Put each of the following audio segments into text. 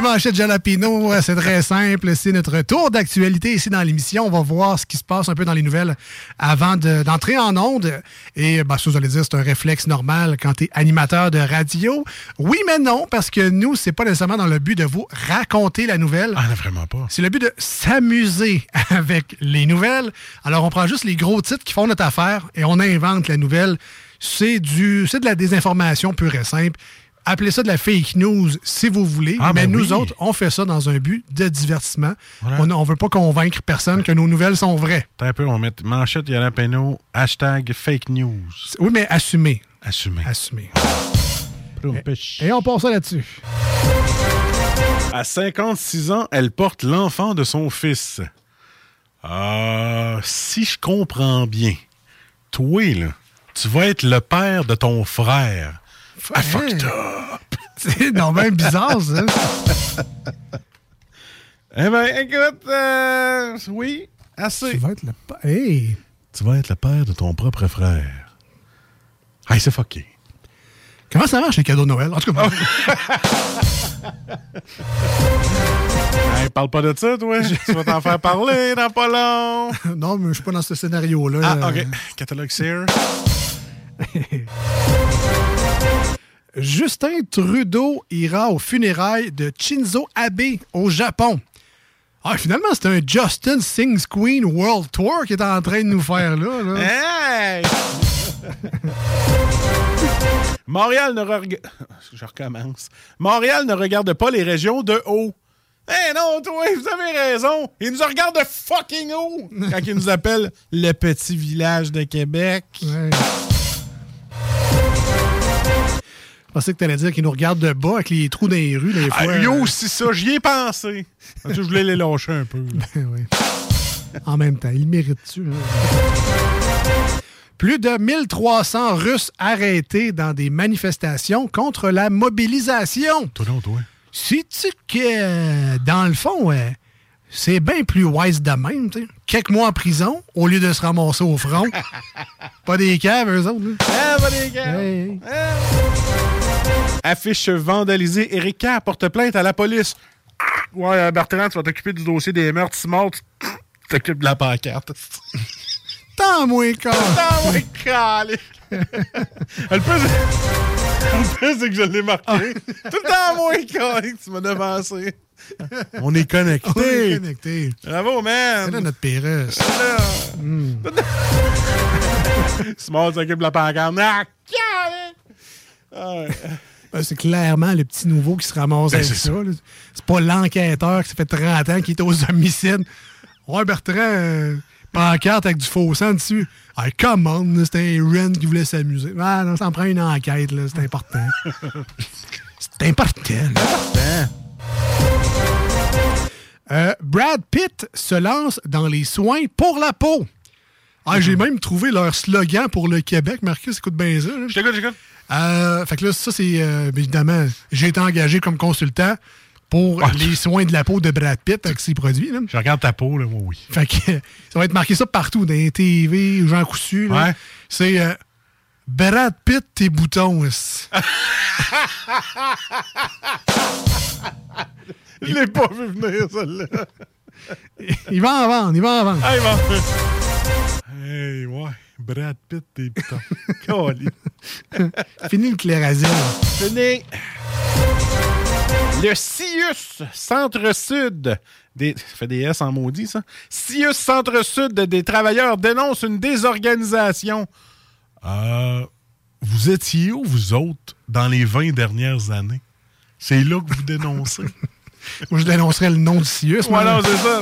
Les manchettes Jalapino, c'est très simple. C'est notre tour d'actualité ici dans l'émission. On va voir ce qui se passe un peu dans les nouvelles avant d'entrer en onde. Et bah, ça, vous allez dire, c'est un réflexe normal quand tu es animateur de radio. Oui, mais non, parce que nous, c'est pas nécessairement dans le but de vous raconter la nouvelle. Ah, non, vraiment pas. C'est le but de s'amuser avec les nouvelles. Alors, on prend juste les gros titres qui font notre affaire et on invente la nouvelle. C'est du, c'est de la désinformation pure et simple. Appelez ça de la fake news si vous voulez, Ah, mais ben nous oui. autres, on fait ça dans un but de divertissement. Voilà. On ne veut pas convaincre personne que nos nouvelles sont vraies. Attends un peu, on va mettre manchette Jalapeno, hashtag fake news. Oui, mais assumez. Assumé. Assumez. Prompiche. Et on passe ça là-dessus. À 56 ans, elle porte l'enfant de son fils. Ah, si je comprends bien, toi, là, tu vas être le père de ton frère. Ah, fucked up. C'est non, même bizarre, ça. Eh ben, écoute, euh, oui, assez. Tu vas être le... Hey! Tu vas être le père de ton propre frère. Hey, c'est fucké. Comment ça marche les cadeaux de Noël? En tout cas, Hey, parle pas de ça, toi. tu vas t'en faire parler dans pas long. non, mais je suis pas dans ce scénario-là. Ah, OK. Catalogue Sears. Justin Trudeau ira aux funérailles de Shinzo Abe au Japon. Ah, finalement, c'est un Justin Sings Queen World Tour qui est en train de nous faire là. là. Hey! Montréal ne regarde... Je recommence. Montréal ne regarde pas les régions de haut. Eh non, toi, vous avez raison. Il nous regarde de fucking haut quand il nous appelle le petit village de Québec. Ouais. Je pensais que tu allais dire qu'il nous regarde de bas avec les trous dans les rues, des Ah, fois. lui euh, aussi, ça, j'y ai pensé. Parce que Je voulais les lâcher un peu. oui. En même temps, il mérite-tu? hein? Plus de 1300 Russes arrêtés dans des manifestations contre la mobilisation. Toi non, toi. Sais-tu que, dans le fond, euh, c'est bien plus wise de même, tu sais. Quelques mois en prison au lieu de se ramasser au front. Pas des caves, eux autres. là. Ah, les gars. Hey, hey. Affiche vandalisée. Erika porte plainte à la police. Ah! Ouais, euh, Bertrand, tu vas t'occuper du dossier des meurtres. Simon, tu tu t'occupes de la pancarte. Tant moins con. Ah ouais, calique. Le plus, le plus, c'est que je l'ai marqué. Tout le temps moins calique, tu m'as devancé. On est On est connectés. connectés. Bravo, C'est man. là notre Pérus. Simon s'occupe de la pancarte. Ah, calique. Ah ouais. Ben, c'est clairement le petit nouveau qui se ramasse Ben, avec ça. C'est pas l'enquêteur qui ça fait 30 ans qui est aux homicides. Ouais, Bertrand, euh, pancarte avec du faux sang dessus. Ah, come on, c'était un Ren qui voulait s'amuser. Ah non, ça en prend une enquête, là, c'est important. c'est important. Euh, Brad Pitt se lance dans les soins pour la peau. Ah, j'ai même trouvé leur slogan pour le Québec. Marcus, écoute bien ça. t'écoute, j'écoute. Euh, fait que là, ça, c'est euh, évidemment, j'ai été engagé comme consultant pour Ah. les soins de la peau de Brad Pitt avec ses produits. là. Je regarde ta peau, là, moi, oui. Fait que ça va être marqué ça partout, dans les TV, Jean Cousu. là. Ouais. C'est euh, Brad Pitt, tes boutons. Je l'ai pas vu venir, celle-là. Il va en vendre, il va en vendre. Hey, bon. Ouais. Brad Pitt, t'es. Fini le clérazine. Fini. Le CIUS, Centre-Sud, des... ça fait des S en maudit, ça. CIUS, Centre-Sud des travailleurs dénonce une désorganisation. Euh, vous étiez où, vous autres, dans les 20 dernières années? C'est là que vous dénoncez. Moi, je dénoncerais le nom du CIUS. moi. voilà, c'est ça.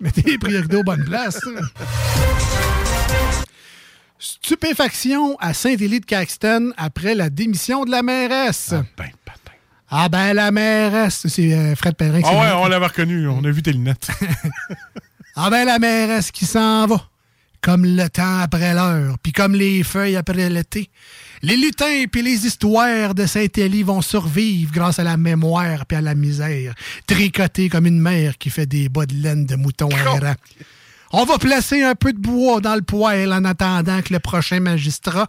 Mettez les priorités aux bonnes places. Stupéfaction à Saint-Élie de Caxton après la démission de la mairesse. Ah, ben, patin. Ah ben, la mairesse, c'est euh, Fred qui Ah ouais, on l'avait reconnu. On a vu tes lunettes. Ah ben, la mairesse qui s'en va. Comme le temps après l'heure, puis comme les feuilles après l'été. Les lutins puis les histoires de Saint-Élie vont survivre grâce à la mémoire puis à la misère, tricotés comme une mère qui fait des bas de laine de mouton errant. On va placer un peu de bois dans le poêle en attendant que le prochain magistrat,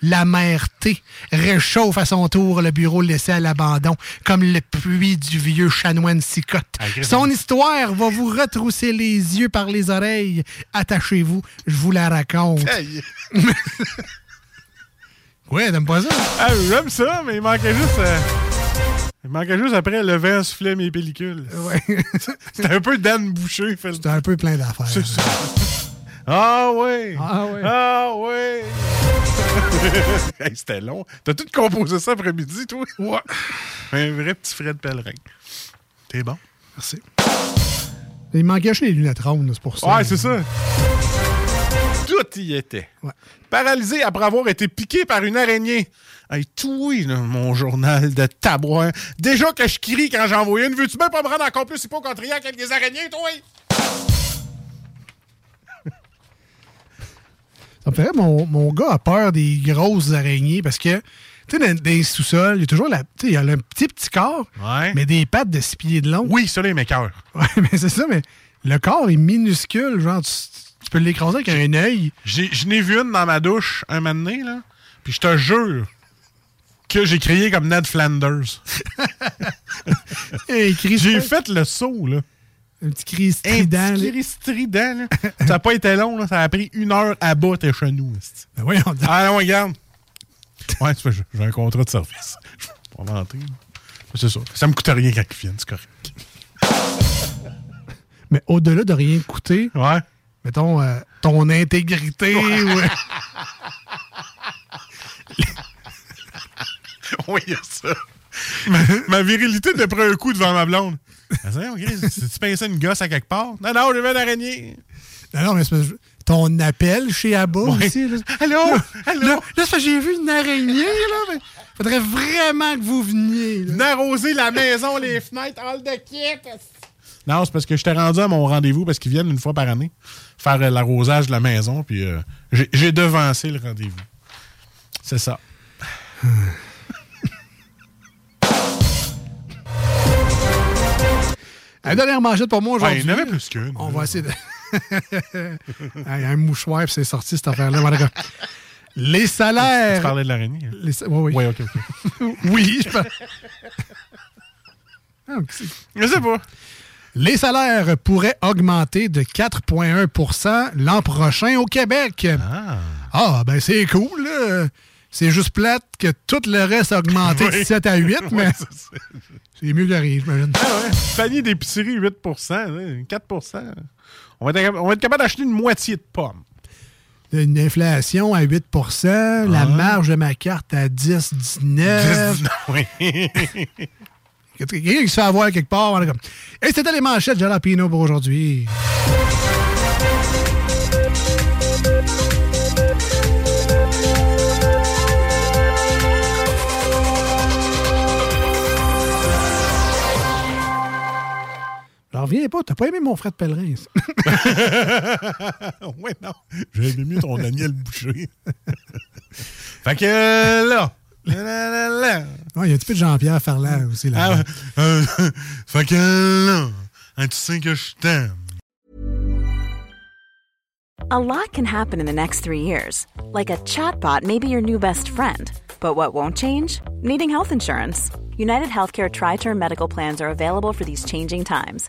la mère T, réchauffe à son tour le bureau laissé à l'abandon, comme le puits du vieux chanoine cicotte. Christ. Son histoire va vous retrousser les yeux par les oreilles. Attachez-vous, je vous la raconte. Ouais, t'aimes pas ça? Ah, j'aime ça, mais il manquait juste. euh, Il manquait juste après le vent soufflait mes pellicules. Ouais. C'était un peu Dan Boucher. Fait. C'est un peu plein d'affaires. C'est ça. Ah ouais! Ah ouais. Ah ouais! Hey, C'était long. T'as tout composé ça après-midi, toi? Ouais. Un vrai petit Fred Pellerin. T'es bon? Merci. Il manquait juste les lunettes rondes, c'est pour ça. Ouais, c'est ça. Tout y était. Ouais. Paralysé après avoir été piqué par une araignée. Hey, tout oui, là, mon journal de tabouin. Déjà que je crie quand j'en vois une. Veux-tu même pas me rendre encore plus hypochondriaque avec des araignées, toi? Ça me ferait, mon, mon gars a peur des grosses araignées parce que, tu sais, dans, dans les sous-sols, il y a toujours la, tu sais, il y a le petit, petit corps, Ouais. mais des pattes de six pieds de long. Oui, ça, les m'écoeure. Ouais, mais c'est ça, mais le corps est minuscule, genre, tu, tu peux l'écraser avec un œil. Je n'ai vu une dans ma douche un moment donné, là. Puis je te jure que j'ai crié comme Ned Flanders. Un J'ai fait le saut, là. un petit cri Un strident. petit là. cri strident, là. ça n'a pas été long, là. Ça a pris une heure à bas, t'es chez nous. esti. Ben voyons donc. Ah non, regarde. Ouais, j'ai j'ai un contrat de service. Je vais pas mentir. C'est ça. Ça me coûte rien quand ils viennent, c'est correct. Mais au-delà de rien coûter, Ouais. Mettons, euh, ton intégrité ou... Oui, il y a ça. ma, ma virilité de prendre un coup devant ma blonde. OK, si tu pinçais une gosse à quelque part? Non, non, j'ai vu une araignée. Non, non, mais c'est ton appel chez Abba Ouais. aussi. Là, Allô? Allô? là, j'ai vu une araignée, là. Mais faudrait vraiment que vous veniez. là. D'arroser la maison, les fenêtres, all de kit. Non, c'est parce que j'étais rendu à mon rendez-vous parce qu'ils viennent une fois par année faire euh, l'arrosage de la maison, puis euh, j'ai devancé le rendez-vous. C'est ça. La dernière manchette pour moi Ouais, aujourd'hui. il y en avait plus qu'une. On va essayer de. Un mouchoir, puis c'est sorti cette affaire-là. Les Tu salaires. parlais de l'araignée? hein? Les... Oui, oui. Oui, OK, OK. oui, je par- Ah, Je sais pas. Les salaires pourraient augmenter de 4,1% l'an prochain au Québec. Ah. Ah, ben c'est cool. là. C'est juste plate que tout le reste a augmenté de Oui. 7 à 8, mais Ouais, c'est mieux que rien, j'imagine. Ah ouais. Panier d'épicerie, 8% hein, 4 on va, être, on va être capable d'acheter une moitié de pommes. Une inflation à 8% la Ah. marge de ma carte à 10, 19. Oui. Quelqu'un qui se fait avoir quelque part. comme. Et c'était les manchettes de Jalapino pour aujourd'hui. J'en reviens pas, t'as pas aimé mon frère de pèlerin. ouais, non. J'avais mieux ton Daniel Boucher. fait que là. Là. Ouais, y a un petit peu de Jean-Pierre Ferland aussi là. Ah, euh, fait que là. tu sais que je t'aime. A lot can happen in the next three years. Like a chatbot may be your new best friend. But what won't change? Needing health insurance. United Healthcare Tri Term Medical Plans are available for these changing times.